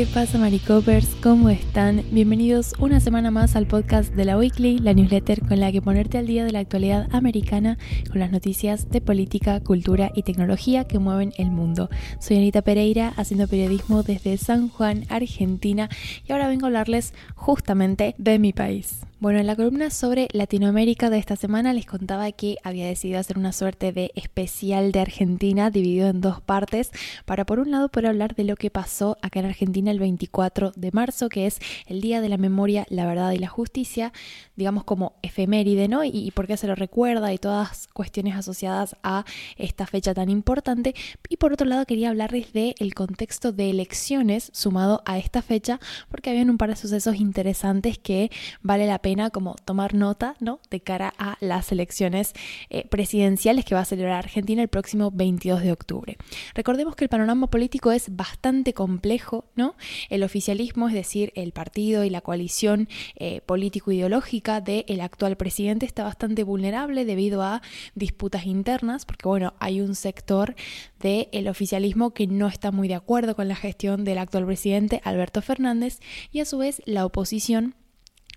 ¿Qué pasa, Maricopers? ¿Cómo están? Bienvenidos una semana más al podcast de la Weekly, la newsletter con la que ponerte al día de la actualidad americana con las noticias de política, cultura y tecnología que mueven el mundo. Soy Anita Pereira, haciendo periodismo desde San Juan, Argentina, y ahora vengo a hablarles justamente de mi país. Bueno, en la columna sobre Latinoamérica de esta semana les contaba que había decidido hacer una suerte de especial de Argentina dividido en dos partes para por un lado poder hablar de lo que pasó acá en Argentina el 24 de marzo, que es el Día de la Memoria, la Verdad y la Justicia, digamos como efeméride, ¿no? Y, por qué se lo recuerda y todas cuestiones asociadas a esta fecha tan importante. Y por otro lado quería hablarles del el contexto de elecciones sumado a esta fecha, porque habían un par de sucesos interesantes que vale la pena como tomar nota ¿no? de cara a las elecciones eh, presidenciales que va a celebrar Argentina el próximo 22 de octubre. Recordemos que el panorama político es bastante complejo, ¿no? El oficialismo, es decir, el partido y la coalición eh, político-ideológica del actual presidente está bastante vulnerable debido a disputas internas, porque bueno, hay un sector del oficialismo que no está muy de acuerdo con la gestión del actual presidente Alberto Fernández y a su vez la oposición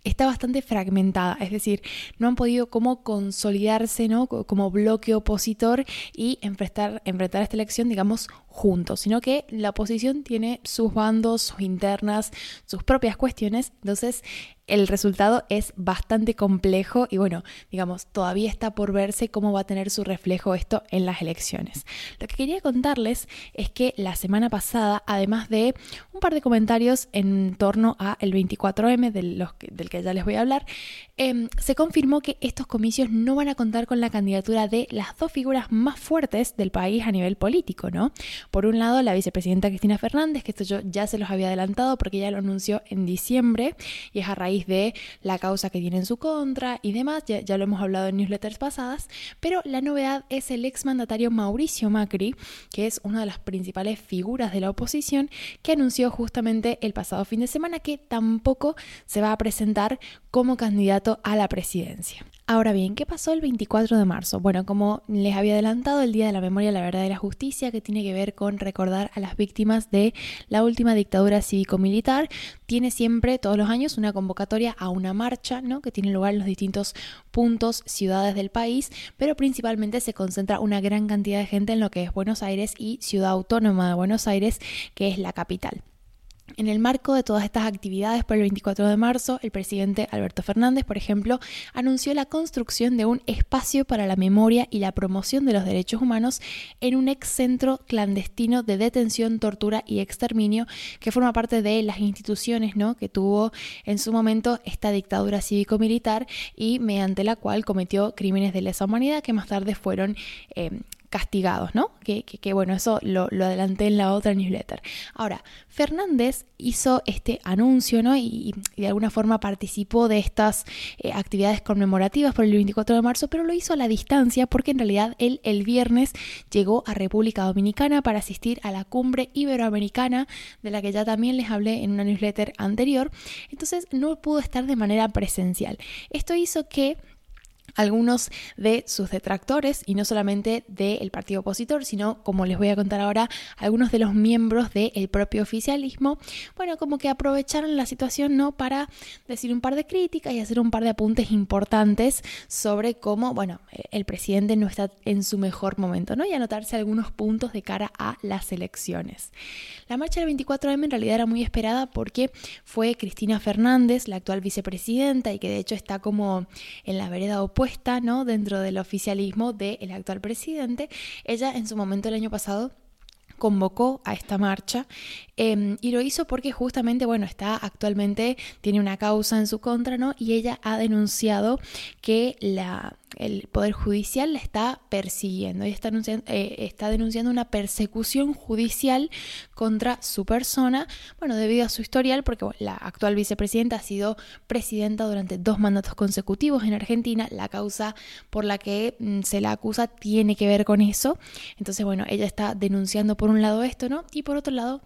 está bastante fragmentada, es decir, no han podido como consolidarse ¿no? como bloque opositor y enfrentar, enfrentar esta elección, digamos, juntos, sino que la oposición tiene sus bandos, sus internas, sus propias cuestiones, entonces el resultado es bastante complejo y bueno, digamos, todavía está por verse cómo va a tener su reflejo esto en las elecciones. Lo que quería contarles es que la semana pasada, además de un par de comentarios en torno a el 24M del, que ya les voy a hablar, em, se confirmó que estos comicios no van a contar con la candidatura de las dos figuras más fuertes del país a nivel político, ¿no? Por un lado, la vicepresidenta Cristina Fernández, que esto yo ya se los había adelantado porque ya lo anunció en diciembre y es a raíz de la causa que tiene en su contra y demás, ya, lo hemos hablado en newsletters pasadas, pero la novedad es el exmandatario Mauricio Macri, que es una de las principales figuras de la oposición, que anunció justamente el pasado fin de semana que tampoco se va a presentar como candidato a la presidencia. Ahora bien, ¿qué pasó el 24 de marzo? Bueno, como les había adelantado, el Día de la Memoria, la Verdad y la Justicia, que tiene que ver con recordar a las víctimas de la última dictadura cívico-militar, tiene siempre, todos los años, una convocatoria a una marcha, ¿no? Que tiene lugar en los distintos puntos, ciudades del país, pero principalmente se concentra una gran cantidad de gente en lo que es Buenos Aires y Ciudad Autónoma de Buenos Aires, que es la capital. En el marco de todas estas actividades por el 24 de marzo, el presidente Alberto Fernández, por ejemplo, anunció la construcción de un espacio para la memoria y la promoción de los derechos humanos en un ex centro clandestino de detención, tortura y exterminio que forma parte de las instituciones ¿no? que tuvo en su momento esta dictadura cívico-militar y mediante la cual cometió crímenes de lesa humanidad que más tarde fueron eh, castigados, ¿no? Que, bueno, eso lo, adelanté en la otra newsletter. Ahora, Fernández hizo este anuncio, ¿no? Y, de alguna forma participó de estas eh, actividades conmemorativas por el 24 de marzo, pero lo hizo a la distancia porque en realidad él el viernes llegó a República Dominicana para asistir a la cumbre iberoamericana, de la que ya también les hablé en una newsletter anterior. Entonces no pudo estar de manera presencial. Esto hizo que algunos de sus detractores y no solamente del partido opositor, sino, como les voy a contar ahora, algunos de los miembros del propio oficialismo, bueno, como que aprovecharon la situación, ¿no? Para decir un par de críticas y hacer un par de apuntes importantes sobre cómo, bueno, el presidente no está en su mejor momento, ¿no? Y anotarse algunos puntos de cara a las elecciones. La marcha del 24M en realidad era muy esperada porque fue Cristina Fernández, la actual vicepresidenta, y que de hecho está como en la vereda opuesta ¿no? dentro del oficialismo del actual presidente. Ella en su momento el año pasado convocó a esta marcha em, y lo hizo porque justamente, bueno, está actualmente, tiene una causa en su contra, ¿no? Y ella ha denunciado que la, el Poder Judicial la está persiguiendo y está, eh, está denunciando una persecución judicial contra su persona, bueno, debido a su historial, porque la actual vicepresidenta ha sido presidenta durante dos mandatos consecutivos en Argentina, la causa por la que mm, se la acusa tiene que ver con eso, entonces, bueno, ella está denunciando por un lado esto, ¿no? Y por otro lado,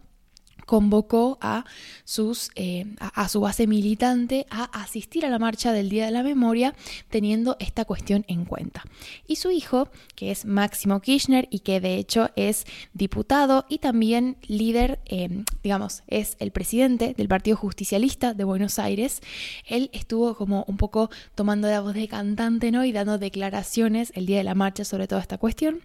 convocó a, sus, eh, a, su base militante a asistir a la marcha del Día de la Memoria teniendo esta cuestión en cuenta. Y su hijo, que es Máximo Kirchner y que de hecho es diputado y también líder, eh, digamos, es el presidente del Partido Justicialista de Buenos Aires, él estuvo como un poco tomando la voz de cantante ¿no? y dando declaraciones el día de la marcha sobre toda esta cuestión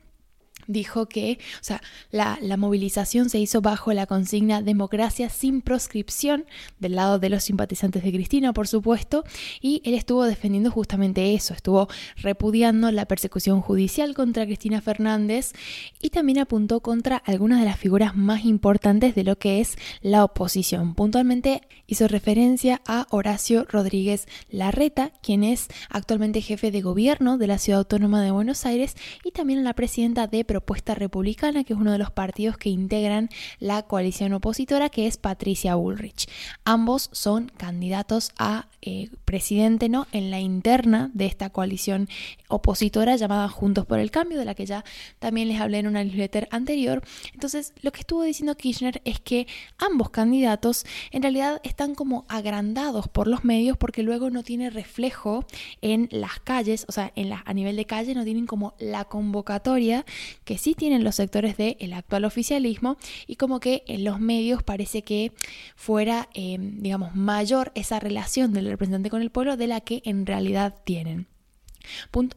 dijo que, o sea, la, movilización se hizo bajo la consigna democracia sin proscripción del lado de los simpatizantes de Cristina, por supuesto, y él estuvo defendiendo justamente eso, estuvo repudiando la persecución judicial contra Cristina Fernández y también apuntó contra algunas de las figuras más importantes de lo que es la oposición. Puntualmente hizo referencia a Horacio Rodríguez Larreta, quien es actualmente jefe de gobierno de la Ciudad Autónoma de Buenos Aires, y también a la presidenta de Propuesta Republicana, que es uno de los partidos que integran la coalición opositora, que es Patricia Bullrich. Ambos son candidatos a eh, presidente ¿no? en la interna de esta coalición opositora llamada Juntos por el Cambio, de la que ya también les hablé en una newsletter anterior. Entonces, lo que estuvo diciendo Kirchner es que ambos candidatos en realidad están como agrandados por los medios porque luego no tiene reflejo en las calles, o sea, en la, a nivel de calle no tienen como la convocatoria que sí tienen los sectores del actual oficialismo y como que en los medios parece que fuera, eh, digamos, mayor esa relación del representante con el pueblo de la que en realidad tienen.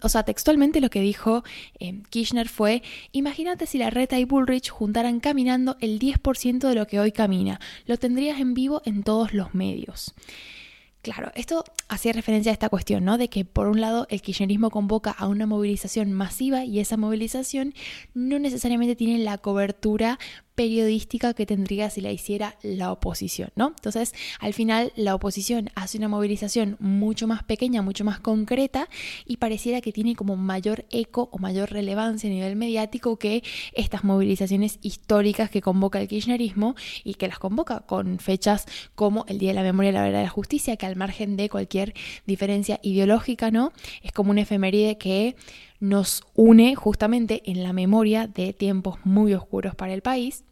o sea, textualmente lo que dijo eh, Kirchner fue, imagínate si la Reta y Bullrich juntaran caminando el 10% de lo que hoy camina, lo tendrías en vivo en todos los medios. Claro, esto hacía referencia a esta cuestión, ¿no? De que por un lado el kirchnerismo convoca a una movilización masiva y esa movilización no necesariamente tiene la cobertura periodística que tendría si la hiciera la oposición, ¿no? Entonces, al final, la oposición hace una movilización mucho más pequeña, mucho más concreta y pareciera que tiene como mayor eco o mayor relevancia a nivel mediático que estas movilizaciones históricas que convoca el kirchnerismo y que las convoca con fechas como el Día de la Memoria y la Verdad de la Justicia, que al margen de cualquier diferencia ideológica, ¿no? Es como una efeméride que nos une justamente en la memoria de tiempos muy oscuros para el país.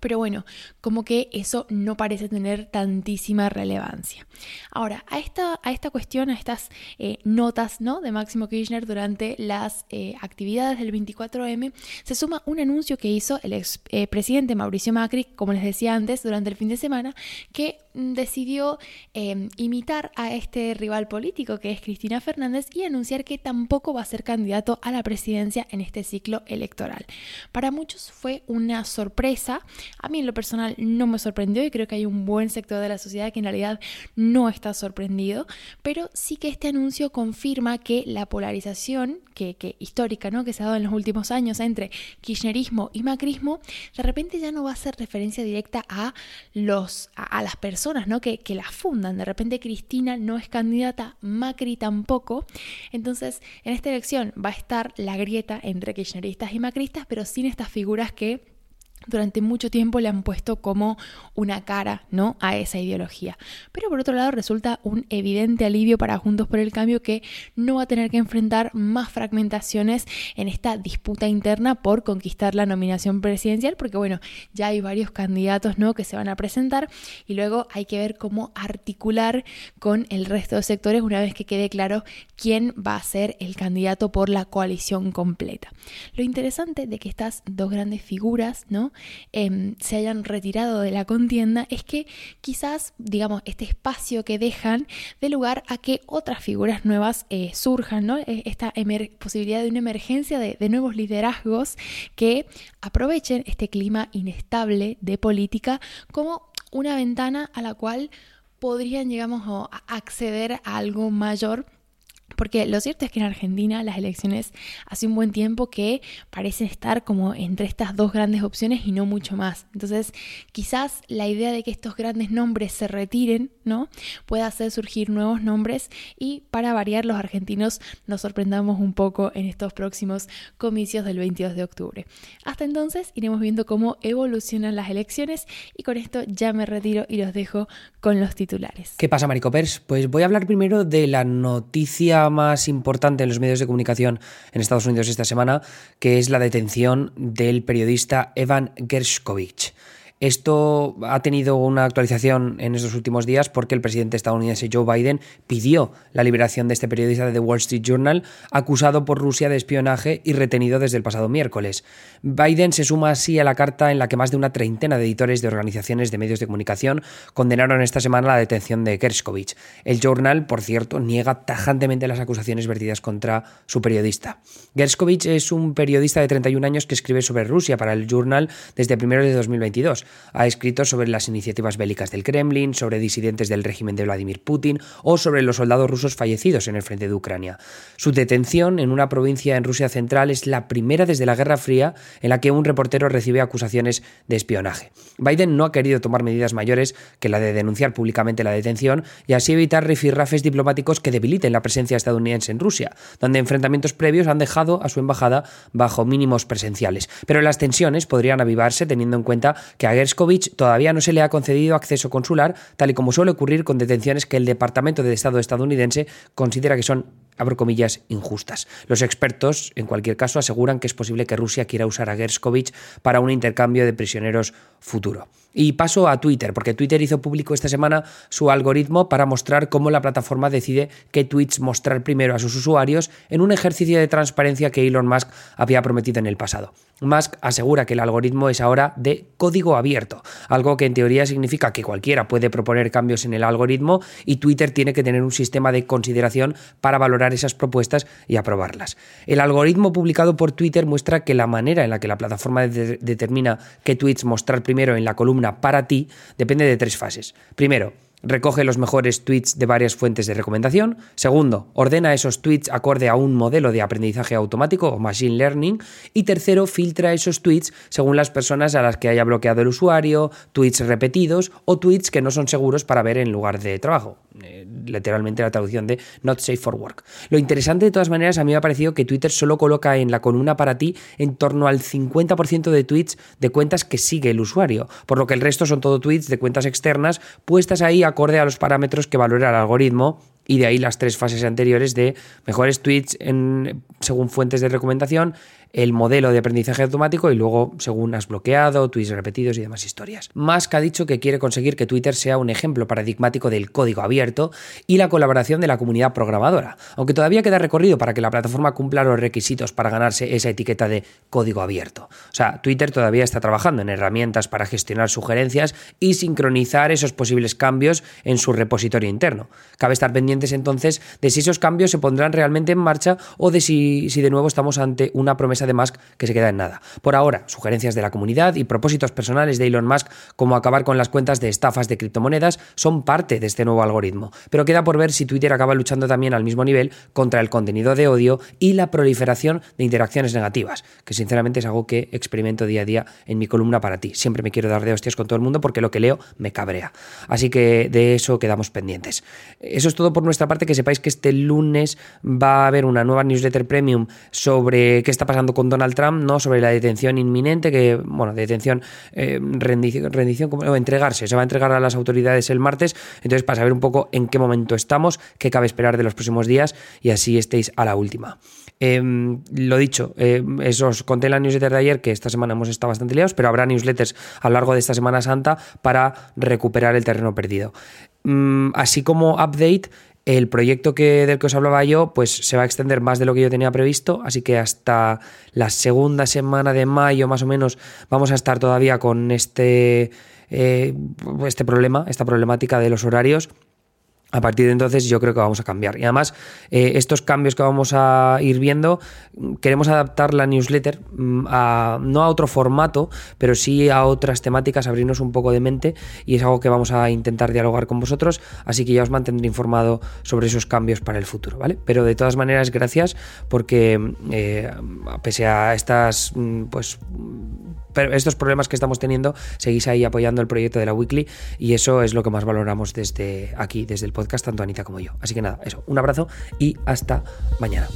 Pero bueno, como que eso no parece tener tantísima relevancia. Ahora, a esta, a esta cuestión, a estas eh, notas ¿no? de Máximo Kirchner durante las eh, actividades del 24M, se suma un anuncio que hizo el ex eh, presidente Mauricio Macri, como les decía antes, durante el fin de semana, que decidió em, imitar a este rival político que es Cristina Fernández y anunciar que tampoco va a ser candidato a la presidencia en este ciclo electoral. Para muchos fue una sorpresa, a mí en lo personal no me sorprendió y creo que hay un buen sector de la sociedad que en realidad no está sorprendido, pero sí que este anuncio confirma que la polarización que, histórica ¿no? que se ha dado en los últimos años entre kirchnerismo y macrismo, de repente ya no va a ser referencia directa a, los, a las personas ¿no? que, que la fundan. De repente Cristina no es candidata, Macri tampoco. Entonces, en esta elección va a estar la grieta entre kirchneristas y macristas, pero sin estas figuras que durante mucho tiempo le han puesto como una cara ¿no? a esa ideología. Pero por otro lado resulta un evidente alivio para Juntos por el Cambio que no va a tener que enfrentar más fragmentaciones en esta disputa interna por conquistar la nominación presidencial, porque bueno, ya hay varios candidatos ¿no? que se van a presentar y luego hay que ver cómo articular con el resto de sectores una vez que quede claro quién va a ser el candidato por la coalición completa. Lo interesante de que estas dos grandes figuras, ¿no? Em, se hayan retirado de la contienda es que quizás, digamos, este espacio que dejan de lugar a que otras figuras nuevas eh, surjan, ¿no? E, esta posibilidad de una emergencia de, de nuevos liderazgos que aprovechen este clima inestable de política como una ventana a la cual podrían, digamos, acceder a algo mayor porque lo cierto es que en Argentina las elecciones hace un buen tiempo que parecen estar como entre estas dos grandes opciones y no mucho más. Entonces, quizás la idea de que estos grandes nombres se retiren, ¿no? Pueda hacer surgir nuevos nombres y para variar los argentinos nos sorprendamos un poco en estos próximos comicios del 22 de octubre. Hasta entonces iremos viendo cómo evolucionan las elecciones y con esto ya me retiro y los dejo con los titulares. ¿Qué pasa, Maricopers? Pues voy a hablar primero de la noticia más importante en los medios de comunicación en Estados Unidos esta semana, que es la detención del periodista Evan Gershkovich. Esto ha tenido una actualización en estos últimos días porque el presidente estadounidense Joe Biden pidió la liberación de este periodista de The Wall Street Journal acusado por Rusia de espionaje y retenido desde el pasado miércoles. Biden se suma así a la carta en la que más de una treintena de editores de organizaciones de medios de comunicación condenaron esta semana la detención de Kerskovich. El Journal, por cierto, niega tajantemente las acusaciones vertidas contra su periodista. Gerskovich es un periodista de 31 años que escribe sobre Rusia para el Journal desde primero de 2022. Ha escrito sobre las iniciativas bélicas del Kremlin, sobre disidentes del régimen de Vladimir Putin o sobre los soldados rusos fallecidos en el frente de Ucrania. Su detención en una provincia en Rusia central es la primera desde la Guerra Fría en la que un reportero recibe acusaciones de espionaje. Biden no ha querido tomar medidas mayores que la de denunciar públicamente la detención y así evitar rifirrafes diplomáticos que debiliten la presencia estadounidense en Rusia, donde enfrentamientos previos han dejado a su embajada bajo mínimos presenciales. Pero las tensiones podrían avivarse teniendo en cuenta que Gerskovich todavía no se le ha concedido acceso consular, tal y como suele ocurrir con detenciones que el Departamento de Estado estadounidense considera que son abro comillas, injustas. Los expertos, en cualquier caso, aseguran que es posible que Rusia quiera usar a Gerskovich para un intercambio de prisioneros futuro. Y paso a Twitter, porque Twitter hizo público esta semana su algoritmo para mostrar cómo la plataforma decide qué tweets mostrar primero a sus usuarios en un ejercicio de transparencia que Elon Musk había prometido en el pasado. Musk asegura que el algoritmo es ahora de código abierto, algo que en teoría significa que cualquiera puede proponer cambios en el algoritmo y Twitter tiene que tener un sistema de consideración para valorar esas propuestas y aprobarlas. El algoritmo publicado por Twitter muestra que la manera en la que la plataforma determina qué tweets mostrar primero en la columna para ti depende de tres fases. Primero, Recoge los mejores tweets de varias fuentes de recomendación. Segundo, ordena esos tweets acorde a un modelo de aprendizaje automático o machine learning. Y tercero, filtra esos tweets según las personas a las que haya bloqueado el usuario, tweets repetidos o tweets que no son seguros para ver en lugar de trabajo. Eh, literalmente la traducción de not safe for work. Lo interesante de todas maneras a mí me ha parecido que Twitter solo coloca en la columna para ti en torno al 50% de tweets de cuentas que sigue el usuario, por lo que el resto son todo tweets de cuentas externas puestas ahí acorde a los parámetros que valora el algoritmo y de ahí las tres fases anteriores de mejores tweets en, según fuentes de recomendación, el modelo de aprendizaje automático y luego según has bloqueado, tweets repetidos y demás historias. Musk ha dicho que quiere conseguir que Twitter sea un ejemplo paradigmático del código abierto y la colaboración de la comunidad programadora, aunque todavía queda recorrido para que la plataforma cumpla los requisitos para ganarse esa etiqueta de código abierto. O sea, Twitter todavía está trabajando en herramientas para gestionar sugerencias y sincronizar esos posibles cambios en su repositorio interno. Cabe estar pendientes entonces de si esos cambios se pondrán realmente en marcha o de si, si de nuevo estamos ante una promesa de Musk que se queda en nada. Por ahora, sugerencias de la comunidad y propósitos personales de Elon Musk como acabar con las cuentas de estafas de criptomonedas son parte de este nuevo algoritmo, pero queda por ver si Twitter acaba luchando también al mismo nivel contra el contenido de odio y la proliferación de interacciones negativas, que sinceramente es algo que experimento día a día en mi columna para ti. Siempre me quiero dar de hostias con todo el mundo porque lo que leo me cabrea. Así que de eso quedamos pendientes. Eso es todo por nuestra parte, que sepáis que este lunes va a haber una nueva newsletter premium sobre qué está pasando con Donald Trump, ¿no? Sobre la detención inminente, que, bueno, detención, eh, rendición, rendición o entregarse, se va a entregar a las autoridades el martes, entonces para saber un poco en qué momento estamos, qué cabe esperar de los próximos días y así estéis a la última. Em, lo dicho, eh, eso os conté en la newsletter de ayer que esta semana hemos estado bastante liados, pero habrá newsletters a lo largo de esta Semana Santa para recuperar el terreno perdido. Mm, así como update, el proyecto que, del que os hablaba yo, pues se va a extender más de lo que yo tenía previsto, así que hasta la segunda semana de mayo más o menos vamos a estar todavía con este, eh, este problema, esta problemática de los horarios a partir de entonces yo creo que vamos a cambiar. Y además, eh, estos cambios que vamos a ir viendo, queremos adaptar la newsletter mm, a, no a otro formato, pero sí a otras temáticas, abrirnos un poco de mente y es algo que vamos a intentar dialogar con vosotros, así que ya os mantendré informado sobre esos cambios para el futuro, ¿vale? Pero de todas maneras, gracias porque eh, pese a estas, mm, pues estos problemas que estamos teniendo, seguís ahí apoyando el proyecto de la Weekly y eso es lo que más valoramos desde aquí, desde el podcast, tanto Anita como yo. Así que nada, eso, un abrazo y hasta mañana.